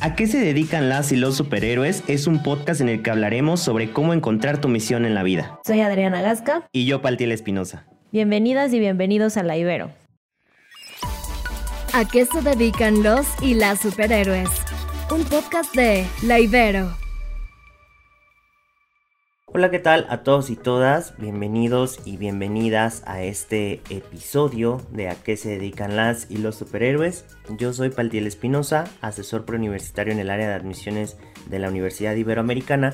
¿A qué se dedican las y los superhéroes? Es un podcast en el que hablaremos sobre cómo encontrar tu misión en la vida. Soy Adriana Gasca. Y yo, Paltiel Espinosa. Bienvenidas y bienvenidos a La Ibero. ¿A qué se dedican los y las superhéroes? Un podcast de La Ibero. Hola, ¿qué tal a todos y todas? Bienvenidos y bienvenidas a este episodio de A qué se dedican las y los superhéroes. Yo soy Paltiel Espinosa, asesor preuniversitario en el área de admisiones de la Universidad Iberoamericana.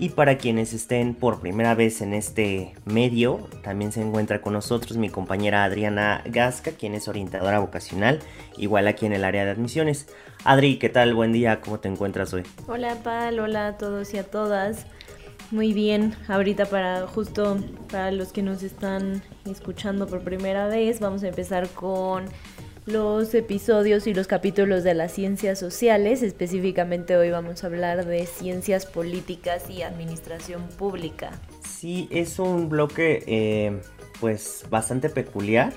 Y para quienes estén por primera vez en este medio, también se encuentra con nosotros mi compañera Adriana Gasca, quien es orientadora vocacional, igual aquí en el área de admisiones. Adri, ¿qué tal? Buen día, ¿cómo te encuentras hoy? Hola Pal, hola a todos y a todas. Muy bien, ahorita para justo para los que nos están escuchando por primera vez, vamos a empezar con los episodios y los capítulos de las ciencias sociales. Específicamente hoy vamos a hablar de ciencias políticas y administración pública. Sí, es un bloque eh, pues bastante peculiar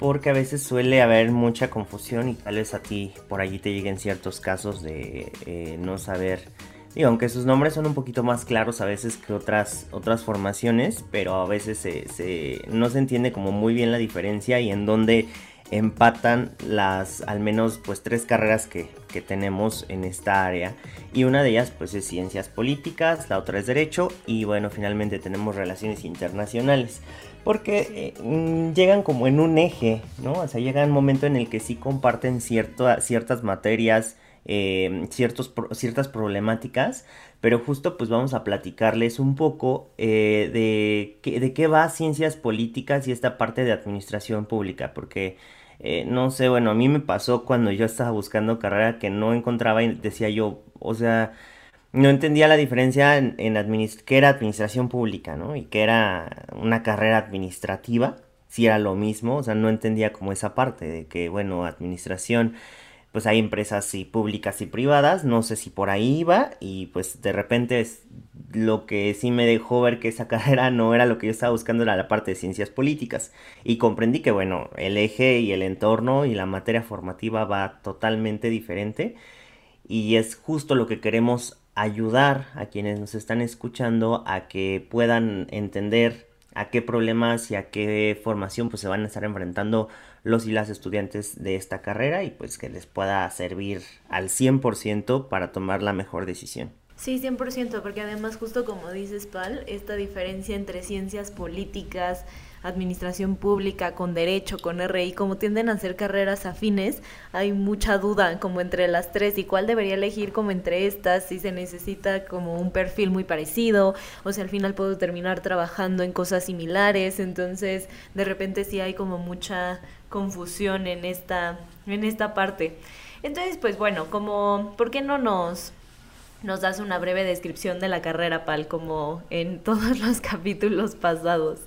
porque a veces suele haber mucha confusión y tal vez a ti por allí te lleguen ciertos casos de eh, no saber y aunque sus nombres son un poquito más claros a veces que otras, otras formaciones, pero a veces se, no se entiende como muy bien la diferencia y en dónde empatan las al menos pues tres carreras que, que, tenemos en esta área. Y una de ellas pues es ciencias políticas, la otra es derecho y bueno finalmente tenemos relaciones internacionales. Porque eh, mm, llegan como en un eje, ¿no? O sea, llega un momento en el que sí comparten ciertas materias eh, ciertas problemáticas, pero justo pues vamos a platicarles un poco eh, de, de qué va ciencias políticas y esta parte de administración pública, porque eh, no sé, bueno, a mí me pasó cuando yo estaba buscando carrera que no encontraba y decía yo, o sea, no entendía la diferencia en, en qué era administración pública, ¿no? Y que era una carrera administrativa, si era lo mismo, o sea, no entendía como esa parte de que, bueno, administración pues hay empresas y públicas y privadas, no sé si por ahí iba y pues de repente es lo que sí me dejó ver que esa carrera no era lo que yo estaba buscando, era la parte de ciencias políticas. Y comprendí que bueno, el eje y el entorno y la materia formativa va totalmente diferente y es justo lo que queremos ayudar a quienes nos están escuchando a que puedan entender a qué problemas y a qué formación pues se van a estar enfrentando los y las estudiantes de esta carrera y pues que les pueda servir al 100% para tomar la mejor decisión. Sí, 100%, porque además justo como dices, Pal, esta diferencia entre ciencias políticas, administración pública, con derecho, con RI, como tienden a ser carreras afines, hay mucha duda como entre las tres y cuál debería elegir como entre estas, si se necesita como un perfil muy parecido, o si al final puedo terminar trabajando en cosas similares, entonces de repente sí hay como mucha confusión en esta, en esta parte. Entonces, pues bueno, como, ¿por qué no nos, nos das una breve descripción de la carrera, Pal, como en todos los capítulos pasados?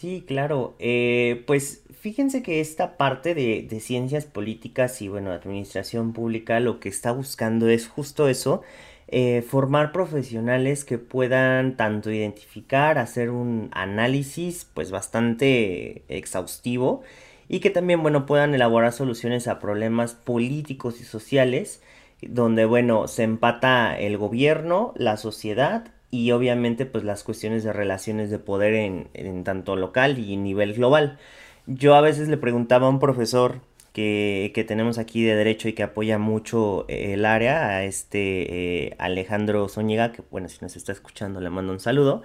Sí, claro. Eh, pues fíjense que esta parte de, de, ciencias políticas y bueno, administración pública lo que está buscando es justo eso, eh, formar profesionales que puedan tanto identificar, hacer un análisis pues bastante exhaustivo y que también, bueno, puedan elaborar soluciones a problemas políticos y sociales, donde, bueno, se empata el gobierno, la sociedad y obviamente pues las cuestiones de relaciones de poder en, en tanto local y nivel global. Yo a veces le preguntaba a un profesor que, que, tenemos aquí de derecho y que apoya mucho el área, a este eh, Alejandro Zúñiga, que bueno, si nos está escuchando le mando un saludo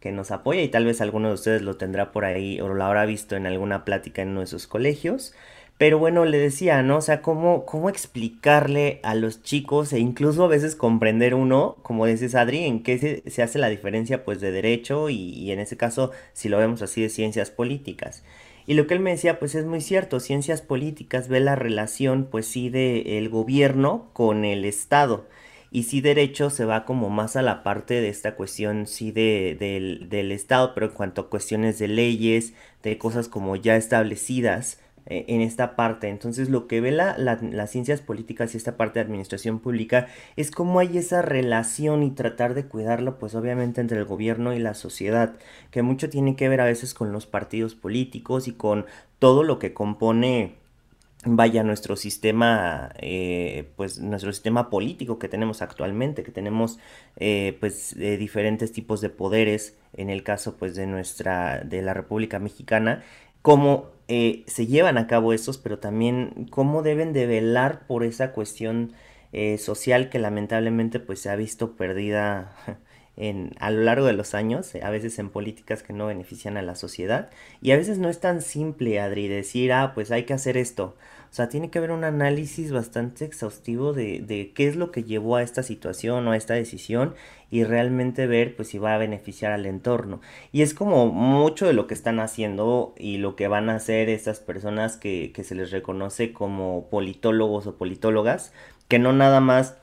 que nos apoya y tal vez alguno de ustedes lo tendrá por ahí o lo habrá visto en alguna plática en uno de sus colegios. Pero bueno, le decía, ¿no? O sea, cómo, cómo explicarle a los chicos e incluso a veces comprender uno, como dices Adri, en qué se, se hace la diferencia pues de derecho y, y, en ese caso, si lo vemos así, de ciencias políticas. Y lo que él me decía pues es muy cierto, ciencias políticas ve la relación pues sí del el gobierno con el Estado y sí derecho se va como más a la parte de esta cuestión sí de, del Estado, pero en cuanto a cuestiones de leyes, de cosas como ya establecidas eh, en esta parte. Entonces lo que ve la, las ciencias políticas y esta parte de administración pública es cómo hay esa relación y tratar de cuidarlo pues obviamente entre el gobierno y la sociedad, que mucho tiene que ver a veces con los partidos políticos y con todo lo que compone vaya nuestro sistema eh, pues nuestro sistema político que tenemos actualmente que tenemos eh, pues diferentes tipos de poderes en el caso pues de nuestra de la República Mexicana cómo eh, se llevan a cabo estos pero también cómo deben de velar por esa cuestión social que lamentablemente pues se ha visto perdida en, a lo largo de los años, a veces en políticas que no benefician a la sociedad. Y a veces no es tan simple, Adri, decir, ah, pues hay que hacer esto. O sea, tiene que haber un análisis bastante exhaustivo de, de qué es lo que llevó a esta situación o a esta decisión y realmente ver pues si va a beneficiar al entorno. Y es como mucho de lo que están haciendo y lo que van a hacer estas personas que, que se les reconoce como politólogos o politólogas, que no nada más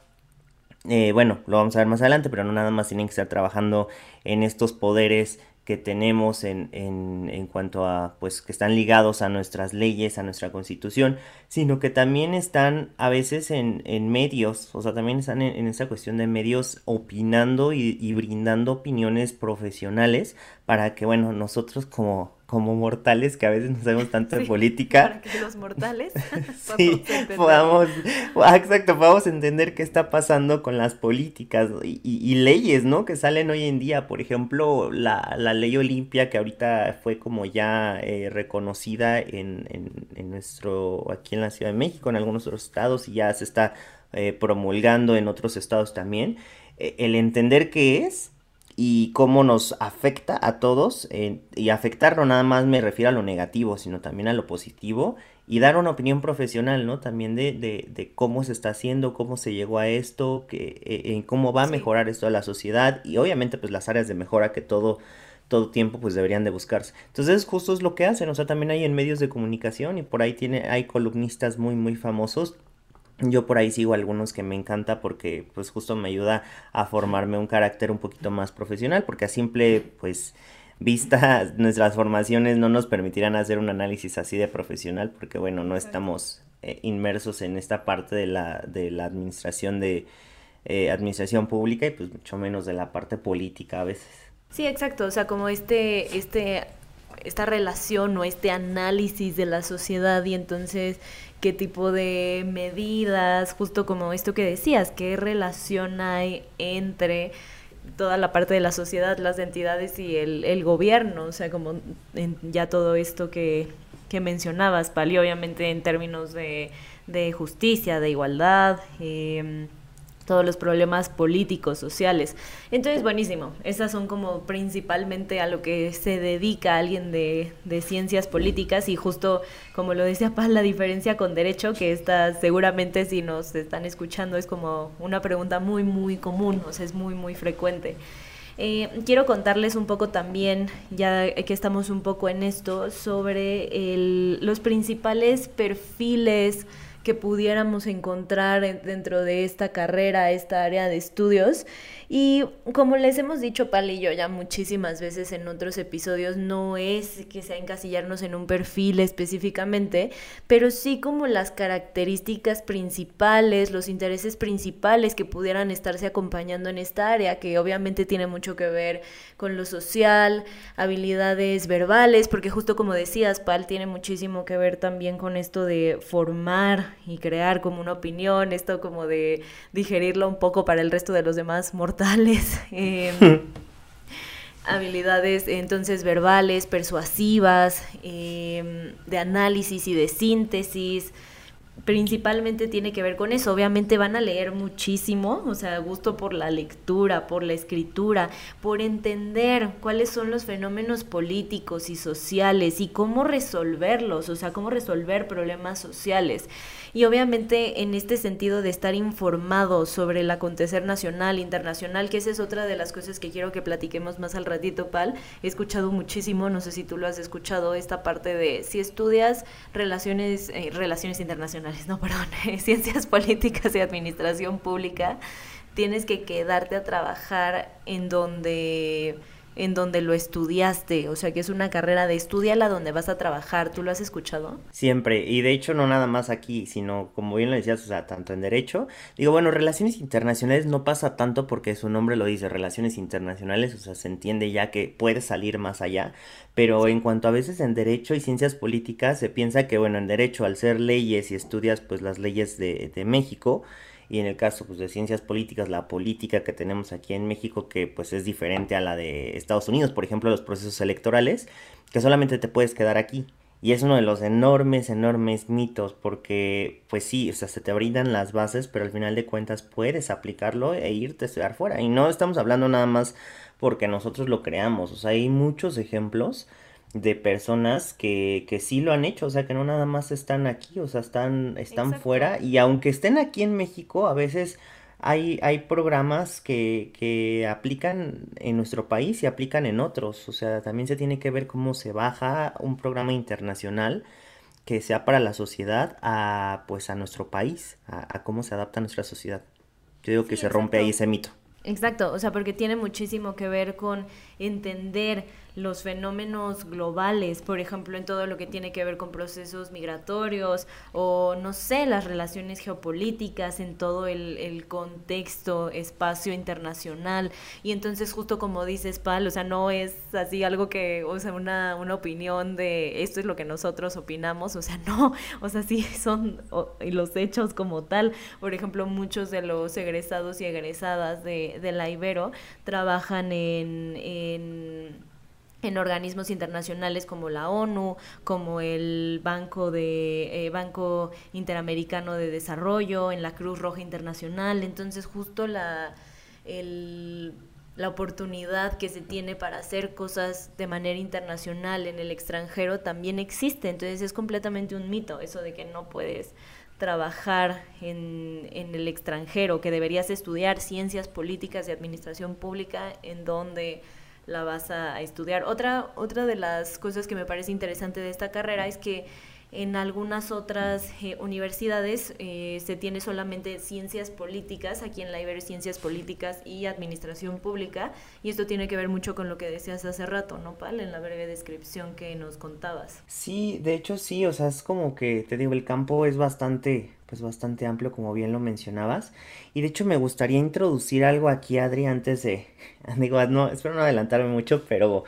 eh, bueno, lo vamos a ver más adelante, pero no nada más tienen que estar trabajando en estos poderes que tenemos en, en, en, cuanto a, pues, que están ligados a nuestras leyes, a nuestra constitución, sino que también están a veces en, en medios, o sea, también están en, esta cuestión de medios opinando y, y, brindando opiniones profesionales para que, bueno, nosotros como como mortales que a veces no sabemos tanto de política. Para que los mortales sí, podamos, ah, exacto, podamos entender qué está pasando con las políticas y, y, leyes, ¿no? Que salen hoy en día. Por ejemplo, la, la ley Olimpia, que ahorita fue como ya eh, reconocida en, en, en, nuestro, aquí en la Ciudad de México, en algunos otros estados, y ya se está eh, promulgando en otros estados también. Eh, el entender qué es y cómo nos afecta a todos. Eh, y afectar no nada más me refiero a lo negativo, sino también a lo positivo. Y dar una opinión profesional, ¿no? También de, de, de cómo se está haciendo, cómo se llegó a esto, que, eh, cómo va a mejorar esto a la sociedad. Y obviamente pues las áreas de mejora que todo todo tiempo pues deberían de buscarse. Entonces justo es lo que hacen, o sea, también hay en medios de comunicación y por ahí tiene hay columnistas muy muy famosos yo por ahí sigo algunos que me encanta porque pues justo me ayuda a formarme un carácter un poquito más profesional porque a simple pues vista nuestras formaciones no nos permitirán hacer un análisis así de profesional porque bueno no estamos eh, inmersos en esta parte de la, de la administración de eh, administración pública y pues mucho menos de la parte política a veces. Sí, exacto, o sea, como este, este, esta relación o este análisis de la sociedad y entonces qué tipo de medidas, justo como esto que decías, qué relación hay entre toda la parte de la sociedad, las entidades y el, el gobierno, o sea, como en, ya todo esto que, que mencionabas, Pali, obviamente en términos de, de justicia, de igualdad, eh, todos los problemas políticos, sociales. Entonces, buenísimo. Esas son como principalmente a lo que se dedica alguien de, de ciencias políticas y justo como lo decía Paz, la diferencia con derecho, que esta seguramente si nos están escuchando es como una pregunta muy, muy común, o sea, es muy, muy frecuente. Eh, quiero contarles un poco también, ya que estamos un poco en esto, sobre el, los principales perfiles, que pudiéramos encontrar dentro de esta carrera, esta área de estudios. Y como les hemos dicho, Pal y yo ya muchísimas veces en otros episodios, no es que sea encasillarnos en un perfil específicamente, pero sí como las características principales, los intereses principales que pudieran estarse acompañando en esta área, que obviamente tiene mucho que ver con lo social, habilidades verbales, porque justo como decías, Pal tiene muchísimo que ver también con esto de formar y crear como una opinión, esto como de digerirlo un poco para el resto de los demás mortales. Eh, habilidades entonces verbales, persuasivas, eh, de análisis y de síntesis, principalmente tiene que ver con eso. Obviamente van a leer muchísimo, o sea, gusto por la lectura, por la escritura, por entender cuáles son los fenómenos políticos y sociales y cómo resolverlos, o sea, cómo resolver problemas sociales. Y obviamente en este sentido de estar informado sobre el acontecer nacional, internacional, que esa es otra de las cosas que quiero que platiquemos más al ratito, Pal. He escuchado muchísimo, no sé si tú lo has escuchado, esta parte de si estudias relaciones, eh, relaciones internacionales, no, perdón, ciencias políticas y administración pública, tienes que quedarte a trabajar en donde en donde lo estudiaste, o sea que es una carrera de estudiala donde vas a trabajar, ¿tú lo has escuchado? Siempre, y de hecho no nada más aquí, sino como bien lo decías, o sea, tanto en derecho, digo, bueno, relaciones internacionales no pasa tanto porque su nombre lo dice, relaciones internacionales, o sea, se entiende ya que puede salir más allá, pero en cuanto a veces en derecho y ciencias políticas se piensa que, bueno, en derecho al ser leyes y estudias pues las leyes de, de México, y en el caso pues, de ciencias políticas, la política que tenemos aquí en México, que pues es diferente a la de Estados Unidos, por ejemplo, los procesos electorales, que solamente te puedes quedar aquí. Y es uno de los enormes, enormes mitos, porque pues sí, o sea, se te brindan las bases, pero al final de cuentas puedes aplicarlo e irte a estudiar fuera. Y no estamos hablando nada más porque nosotros lo creamos, o sea, hay muchos ejemplos de personas que, que sí lo han hecho, o sea, que no nada más están aquí, o sea, están, están fuera y aunque estén aquí en México, a veces hay, hay programas que, que aplican en nuestro país y aplican en otros, o sea, también se tiene que ver cómo se baja un programa internacional que sea para la sociedad a pues a nuestro país, a, cómo se adapta nuestra sociedad. Yo digo que se rompe ahí ese mito. Exacto, o sea, porque tiene muchísimo que ver con entender los fenómenos globales, por ejemplo, en todo lo que tiene que ver con procesos migratorios o, no sé, las relaciones geopolíticas, en todo el, el contexto, espacio internacional. Y entonces, justo como dices, Pal, o sea, no es así algo que, o sea, una, una opinión de esto es lo que nosotros opinamos, o sea, no, o sea, sí son los hechos como tal. Por ejemplo, muchos de los egresados y egresadas de, de la Ibero trabajan en, en organismos internacionales como la ONU, como el Banco de eh, Banco Interamericano de Desarrollo, en la Cruz Roja Internacional, entonces justo la la oportunidad que se tiene para hacer cosas de manera internacional en el extranjero también existe, entonces es completamente un mito eso de que no puedes trabajar en, en el extranjero, que deberías estudiar ciencias políticas y administración pública en donde la vas a estudiar. Otra, otra de las cosas que me parece interesante de esta carrera es que en algunas otras eh, universidades eh, se tiene solamente ciencias políticas, aquí en la Ibero ciencias políticas y administración pública, y esto tiene que ver mucho con lo que decías hace rato, ¿no, Pal? En la breve descripción que nos contabas. Sí, de hecho sí, o sea, es como que, te digo, el campo es bastante, pues bastante amplio, como bien lo mencionabas, y de hecho me gustaría introducir algo aquí, Adri, antes de, digo, no, espero no adelantarme mucho, pero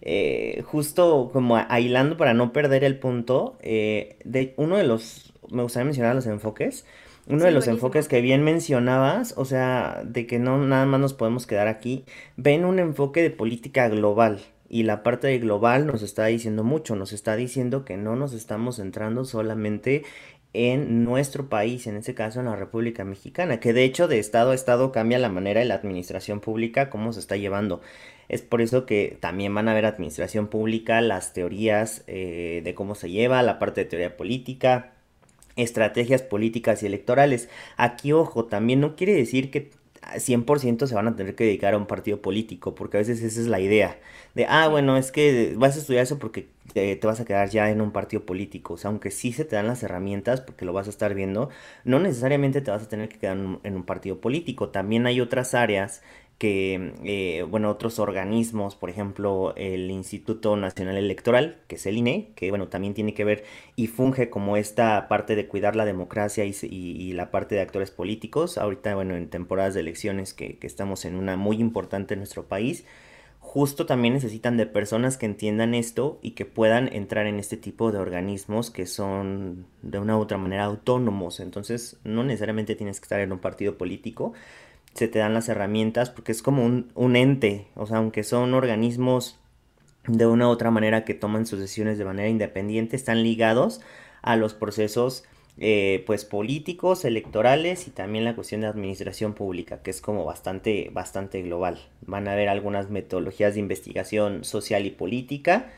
eh, justo como aislando para no perder el punto, eh, de uno de los, me gustaría mencionar los enfoques, uno de los enfoques que bien mencionabas, o sea, de que no nada más nos podemos quedar aquí, ven un enfoque de política global. Y la parte de global nos está diciendo mucho, nos está diciendo que no nos estamos centrando solamente en nuestro país, en este caso en la República Mexicana, que de hecho de estado a estado cambia la manera de la administración pública, cómo se está llevando. Es por eso que también van a ver administración pública, las teorías eh, de cómo se lleva, la parte de teoría política, estrategias políticas y electorales. Aquí, ojo, también no quiere decir que 100% se van a tener que dedicar a un partido político, porque a veces esa es la idea. De, ah, bueno, es que vas a estudiar eso porque te, vas a quedar ya en un partido político. O sea, aunque sí se te dan las herramientas, porque lo vas a estar viendo, no necesariamente te vas a tener que quedar en un partido político. También hay otras áreas que, eh, bueno, otros organismos, por ejemplo, el Instituto Nacional Electoral, que es el INE, que, bueno, también tiene que ver y funge como esta parte de cuidar la democracia y, la parte de actores políticos. Ahorita, bueno, en temporadas de elecciones que, que estamos en una muy importante en nuestro país, justo también necesitan de personas que entiendan esto y que puedan entrar en este tipo de organismos que son de una u otra manera autónomos. Entonces, no necesariamente tienes que estar en un partido político, se te dan las herramientas porque es como un, ente, o sea, aunque son organismos de una u otra manera que toman sus decisiones de manera independiente, están ligados a los procesos eh, pues políticos, electorales y también la cuestión de administración pública, que es como bastante, bastante global. Van a haber algunas metodologías de investigación social y política,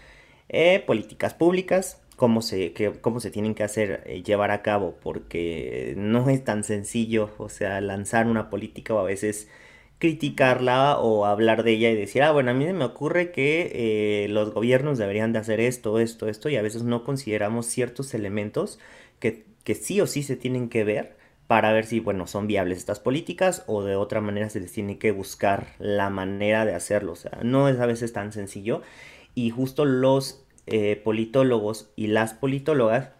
eh, políticas públicas, cómo se, cómo se tienen que hacer, eh, llevar a cabo, porque no es tan sencillo, o sea, lanzar una política o a veces criticarla o hablar de ella y decir, ah, bueno, a mí me ocurre que eh, los gobiernos deberían de hacer esto, esto, esto, y a veces no consideramos ciertos elementos que, que sí o sí se tienen que ver para ver si, bueno, son viables estas políticas o de otra manera se les tiene que buscar la manera de hacerlo. O sea, no es a veces tan sencillo. Y justo los eh, politólogos y las politólogas,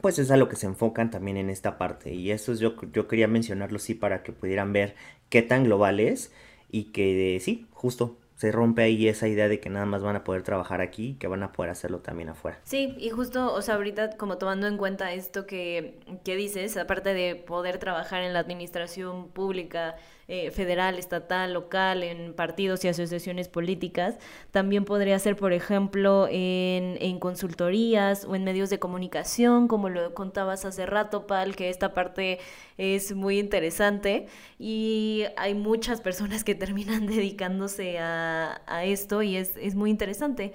pues es a lo que se enfocan también en esta parte. Y eso yo, yo quería mencionarlo sí para que pudieran ver qué tan global es y que sí, justo se rompe ahí esa idea de que nada más van a poder trabajar aquí, que van a poder hacerlo también afuera. Sí, y justo, o sea, ahorita como tomando en cuenta esto que, que dices, aparte de poder trabajar en la administración pública, eh, federal, estatal, local, en partidos y asociaciones políticas. También podría ser, por ejemplo, en, en consultorías o en medios de comunicación, como lo contabas hace rato, Pal, que esta parte es muy interesante y hay muchas personas que terminan dedicándose a, a esto y es, es muy interesante.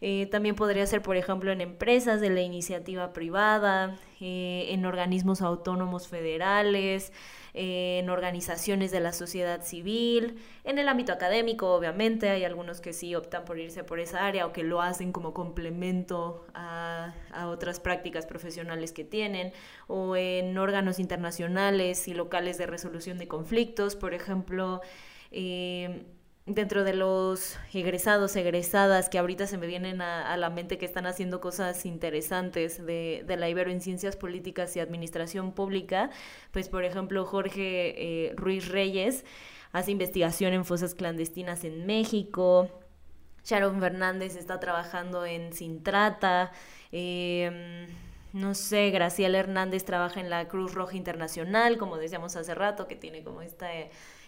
Eh, también podría ser, por ejemplo, en empresas de la iniciativa privada, eh, en organismos autónomos federales, en organizaciones de la sociedad civil, en el ámbito académico, obviamente, hay algunos que sí optan por irse por esa área o que lo hacen como complemento a, otras prácticas profesionales que tienen, o en órganos internacionales y locales de resolución de conflictos, por ejemplo. Eh, dentro de los egresados, egresadas que ahorita se me vienen a, la mente que están haciendo cosas interesantes de, la Ibero en Ciencias Políticas y Administración Pública, pues por ejemplo Jorge eh, Ruiz Reyes hace investigación en fosas clandestinas en México, Sharon Fernández está trabajando en Sintrata, em, no sé, Graciela Hernández trabaja en la Cruz Roja Internacional, como decíamos hace rato, que tiene como esta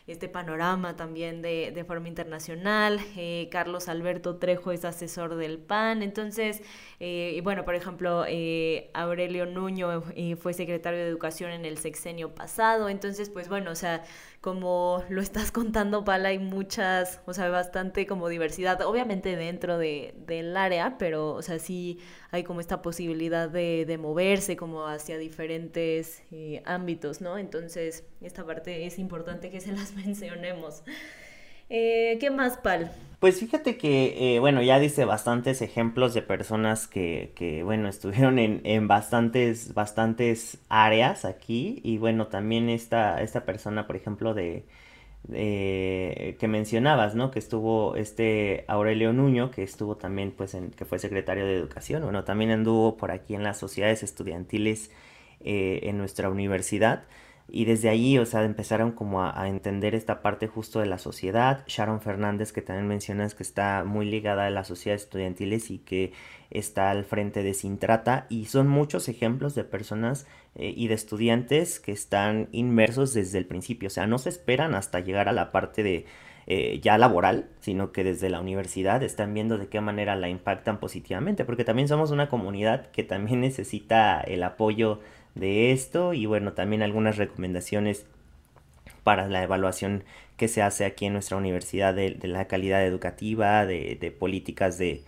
este panorama también de, de forma internacional. Eh, Carlos Alberto Trejo es asesor del PAN. Entonces, eh, y bueno, por ejemplo, eh, Aurelio Nuño fue secretario de Educación en el sexenio pasado. Entonces, pues bueno, o sea, como lo estás contando, Pala, hay muchas, o sea, bastante como diversidad, obviamente dentro de, del área, pero, o sea, sí hay como esta posibilidad de, de moverse como hacia diferentes eh, ámbitos, ¿no? Entonces, esta parte es importante que se las mencionemos. Eh, ¿Qué más, Pal? Pues fíjate que, eh, bueno, ya dice bastantes ejemplos de personas que, que bueno, estuvieron en, en, bastantes, bastantes áreas aquí. Y bueno, también esta, esta persona, por ejemplo, de, que mencionabas, ¿no? Que estuvo este Aurelio Nuño, que estuvo también, pues, en, que fue secretario de Educación. Bueno, también anduvo por aquí en las sociedades estudiantiles eh, en nuestra universidad. Y desde ahí, o sea, empezaron como a, entender esta parte justo de la sociedad. Sharon Fernández, que también mencionas que está muy ligada a las sociedades estudiantiles y que está al frente de Sintrata. Y son muchos ejemplos de personas eh, y de estudiantes que están inmersos desde el principio. O sea, no se esperan hasta llegar a la parte de eh, ya laboral, sino que desde la universidad están viendo de qué manera la impactan positivamente. Porque también somos una comunidad que también necesita el apoyo de esto y bueno, también algunas recomendaciones para la evaluación que se hace aquí en nuestra universidad de, la calidad educativa, de, políticas de,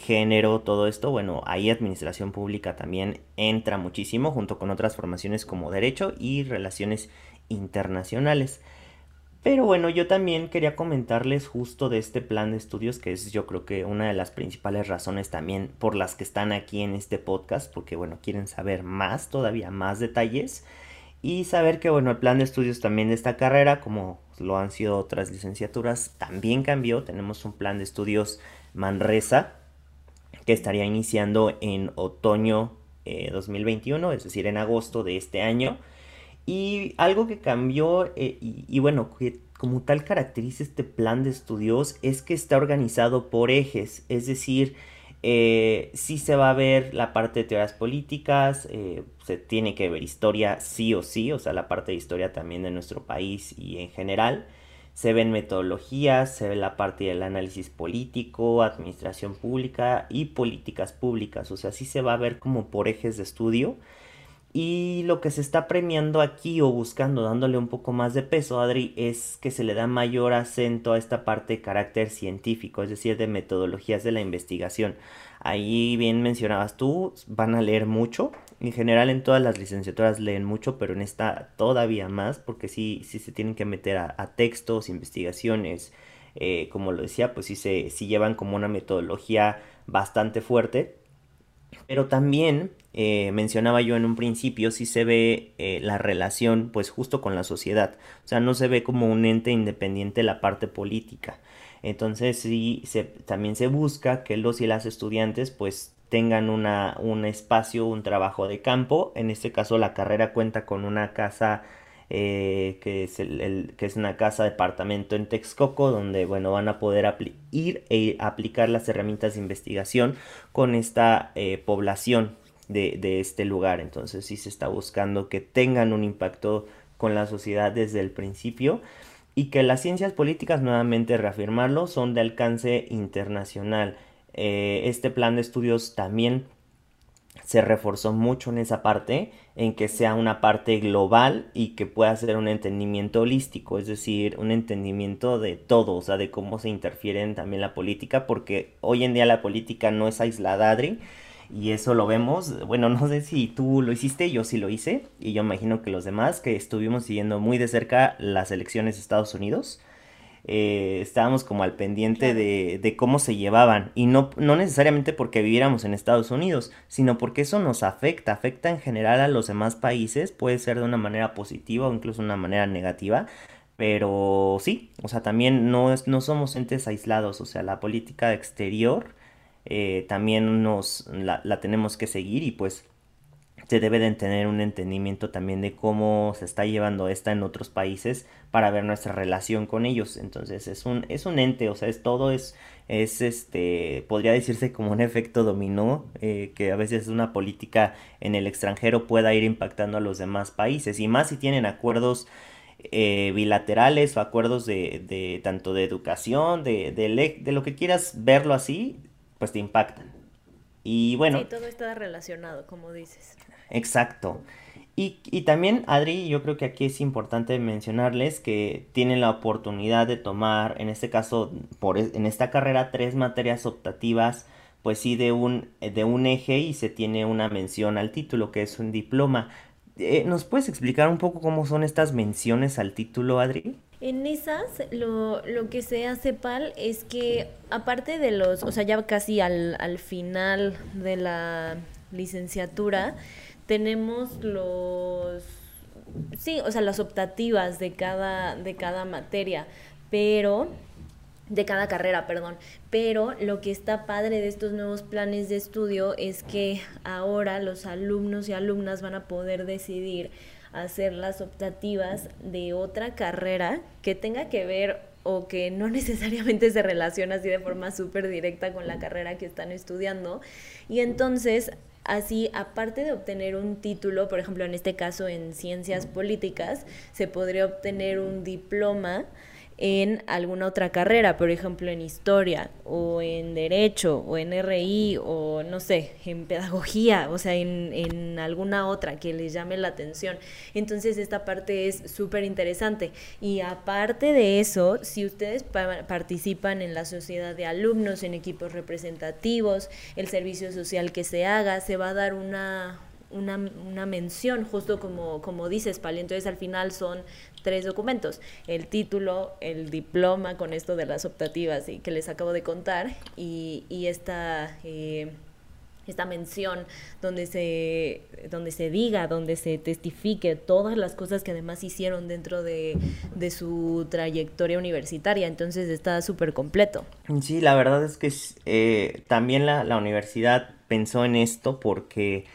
género, todo esto, bueno, ahí administración pública también entra muchísimo junto con otras formaciones como derecho y relaciones internacionales. Pero bueno, yo también quería comentarles justo de este plan de estudios, que es yo creo que una de las principales razones también por las que están aquí en este podcast, porque bueno, quieren saber más, todavía más detalles, y saber que bueno, el plan de estudios también de esta carrera, como lo han sido otras licenciaturas, también cambió. Tenemos un plan de estudios Manresa, que estaría iniciando en otoño 2021, eh, es decir, en agosto de este año. Y algo que cambió eh, y, bueno, que como tal caracteriza este plan de estudios es que está organizado por ejes, es decir, eh, sí se va a ver la parte de teorías políticas, eh, se tiene que ver historia sí o sí, o sea, la parte de historia también de nuestro país y en general. Se ven metodologías, se ve la parte del análisis político, administración pública y políticas públicas, o sea, sí se va a ver como por ejes de estudio y lo que se está premiando aquí o buscando, dándole un poco más de peso, Adri, es que se le da mayor acento a esta parte de carácter científico, es decir, de metodologías de la investigación. Ahí bien mencionabas tú, van a leer mucho. En general en todas las licenciaturas leen mucho, pero en esta todavía más, porque sí, sí se tienen que meter a, textos, investigaciones. Eh, como lo decía, pues sí se sí llevan como una metodología bastante fuerte Pero también eh, mencionaba yo en un principio, sí se ve eh, la relación pues justo con la sociedad. O sea, no se ve como un ente independiente la parte política. Entonces sí, se, también se busca que los y las estudiantes pues tengan una, un espacio, un trabajo de campo. En este caso la carrera cuenta con una casa eh, que, es el, que es una casa departamento en Texcoco, donde bueno, van a poder ir e aplicar las herramientas de investigación con esta eh, población de, este lugar. Entonces sí se está buscando que tengan un impacto con la sociedad desde el principio y que las ciencias políticas, nuevamente reafirmarlo, son de alcance internacional. Eh, este plan de estudios también se reforzó mucho en esa parte, en que sea una parte global y que pueda ser un entendimiento holístico, es decir, un entendimiento de todo, o sea, de cómo se interfiere en también la política, porque hoy en día la política no es aislada, Adri, y eso lo vemos, bueno, no sé si tú lo hiciste, yo sí lo hice, y yo imagino que los demás que estuvimos siguiendo muy de cerca las elecciones de Estados Unidos, eh, estábamos como al pendiente de, de, cómo se llevaban, y no, no necesariamente porque viviéramos en Estados Unidos, sino porque eso nos afecta, afecta en general a los demás países, puede ser de una manera positiva o incluso de una manera negativa, pero sí, o sea, también no, es, no somos entes aislados, o sea, la política exterior eh, también nos la, tenemos que seguir y pues se debe de tener un entendimiento también de cómo se está llevando esta en otros países para ver nuestra relación con ellos. Entonces es un, es un ente, o sea, es todo, es, es este, podría decirse como un efecto dominó, eh, que a veces una política en el extranjero pueda ir impactando a los demás países. Y más si tienen acuerdos eh, bilaterales o acuerdos de, de, tanto de educación, de, de lo que quieras verlo así, pues te impactan. Y bueno. Sí, todo está relacionado, como dices. Exacto. Y, y, también, Adri, yo creo que aquí es importante mencionarles que tienen la oportunidad de tomar, en este caso, por, en esta carrera, tres materias optativas, pues sí, de un, de un eje y se tiene una mención al título, que es un diploma. Eh, ¿Nos puedes explicar un poco cómo son estas menciones al título, Adri? En esas, lo, lo que se hace, Pal, es que aparte de los, o sea, ya casi al, al final de la licenciatura, tenemos los, sí, o sea, las optativas de cada, de cada materia, pero de cada carrera, perdón. Pero lo que está padre de estos nuevos planes de estudio es que ahora los alumnos y alumnas van a poder decidir hacer las optativas de otra carrera que tenga que ver o que no necesariamente se relaciona así de forma súper directa con la carrera que están estudiando. Y entonces, así, aparte de obtener un título, por ejemplo, en este caso en ciencias políticas, se podría obtener un diploma en alguna otra carrera, por ejemplo en historia o en derecho o en RI o no sé, en pedagogía, o sea, en, en alguna otra que les llame la atención. Entonces esta parte es súper interesante. Y aparte de eso, si ustedes participan en la sociedad de alumnos, en equipos representativos, el servicio social que se haga, se va a dar una, una, una, mención, justo como, como dices, Pali. Entonces, al final son tres documentos, el título, el diploma con esto de las optativas y que les acabo de contar y, y esta... Eh, esta mención donde se, donde se diga, donde se testifique todas las cosas que además hicieron dentro de, de su trayectoria universitaria. Entonces está súper completo. Sí, la verdad es que eh, también la, la universidad pensó en esto porque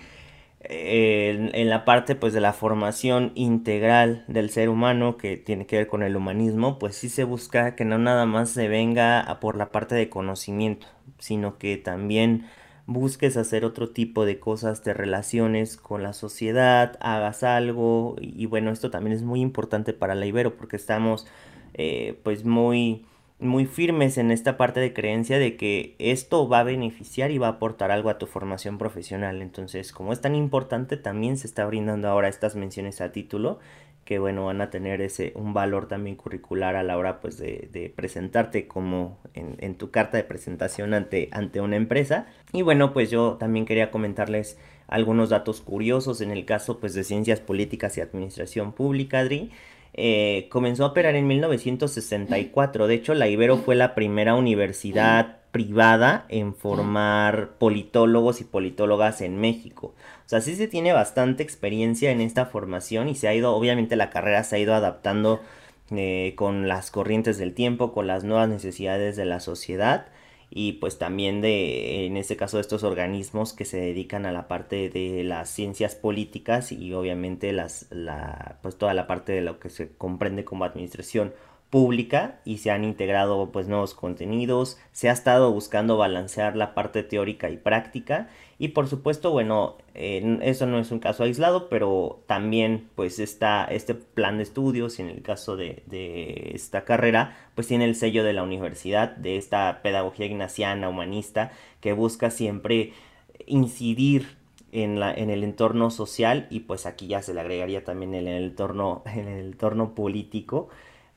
en, la parte pues de la formación integral del ser humano que tiene que ver con el humanismo pues sí se busca que no nada más se venga a por la parte de conocimiento sino que también busques hacer otro tipo de cosas de relaciones con la sociedad hagas algo. Y, bueno esto también es muy importante para la Ibero porque estamos eh, pues muy muy firmes en esta parte de creencia de que esto va a beneficiar y va a aportar algo a tu formación profesional. Entonces, como es tan importante, también se está brindando ahora estas menciones a título que bueno van a tener ese un valor también curricular a la hora pues de, presentarte como en, en, tu carta de presentación ante, ante una empresa y bueno pues yo también quería comentarles algunos datos curiosos en el caso pues de ciencias políticas y administración pública Adri eh, comenzó a operar en 1964. De hecho, la Ibero fue la primera universidad privada en formar politólogos y politólogas en México. O sea, sí se tiene bastante experiencia en esta formación y se ha ido, obviamente la carrera se ha ido adaptando eh, con las corrientes del tiempo, con las nuevas necesidades de la sociedad y pues también de, en este caso, de estos organismos que se dedican a la parte de las ciencias políticas y obviamente las, la, pues toda la parte de lo que se comprende como administración pública y se han integrado pues nuevos contenidos, se ha estado buscando balancear la parte teórica y práctica y por supuesto bueno eso no es un caso aislado pero también pues está este plan de estudios en el caso de, de esta carrera pues tiene el sello de la universidad de esta pedagogía ignaciana humanista que busca siempre incidir en, la, en el entorno social y pues aquí ya se le agregaría también el entorno, en el entorno político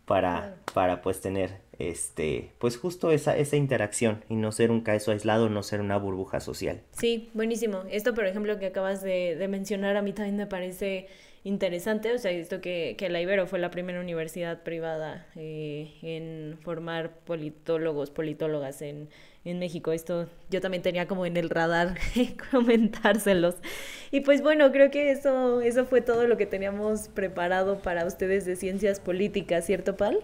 para, para pues tener este, pues justo esa, esa interacción y no ser un caso aislado, no ser una burbuja social. Sí, buenísimo. Esto, por ejemplo, que acabas de, de mencionar, a mí también me parece interesante, o sea, esto que, que la Ibero fue la primera universidad privada eh, en formar politólogos, politólogas en, en México. Esto yo también tenía como en el radar comentárselos. Y pues bueno, creo que eso, eso fue todo lo que teníamos preparado para ustedes de ciencias políticas, ¿cierto, Pal?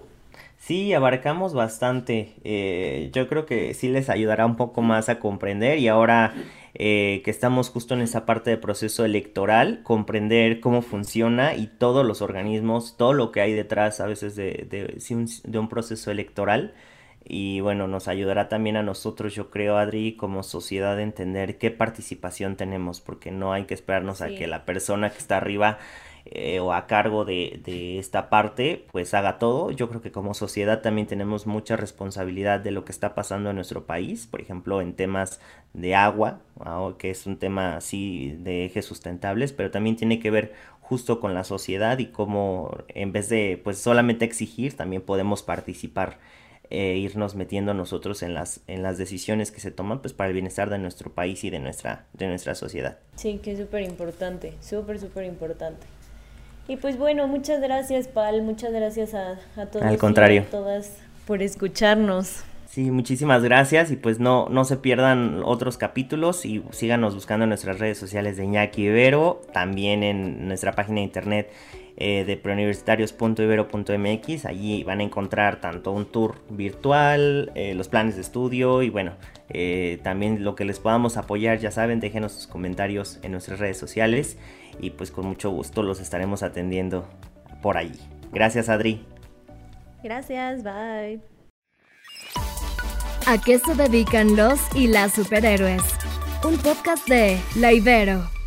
Sí, abarcamos bastante. Eh, yo creo que sí les ayudará un poco más a comprender y ahora eh, que estamos justo en esa parte de proceso electoral, comprender cómo funciona y todos los organismos, todo lo que hay detrás a veces de, de, un, de un proceso electoral y bueno, nos ayudará también a nosotros, yo creo, Adri, como sociedad, a entender qué participación tenemos, porque no hay que esperarnos a que la persona que está arriba eh, o a cargo de, de, esta parte, pues haga todo. Yo creo que como sociedad también tenemos mucha responsabilidad de lo que está pasando en nuestro país, por ejemplo, en temas de agua, que es un tema así de ejes sustentables, pero también tiene que ver justo con la sociedad y cómo en vez de pues solamente exigir, también podemos participar e irnos metiendo nosotros en las, en las decisiones que se toman pues para el bienestar de nuestro país y de nuestra, de nuestra sociedad. Sí, que es súper importante, súper, súper importante. Y pues bueno, muchas gracias Pal, muchas gracias a, a todos Al contrario. y a todas por escucharnos. Sí, muchísimas gracias y pues no, no se pierdan otros capítulos y síganos buscando en nuestras redes sociales de Iñaki Ibero, también en nuestra página de internet eh, de preuniversitarios.ibero.mx. Allí van a encontrar tanto un tour virtual, eh, los planes de estudio y bueno, eh, también lo que les podamos apoyar, ya saben, déjenos sus comentarios en nuestras redes sociales y pues con mucho gusto los estaremos atendiendo por allí. Gracias Adri. Gracias, bye. ¿A qué se dedican los y las superhéroes? Un podcast de La Ibero.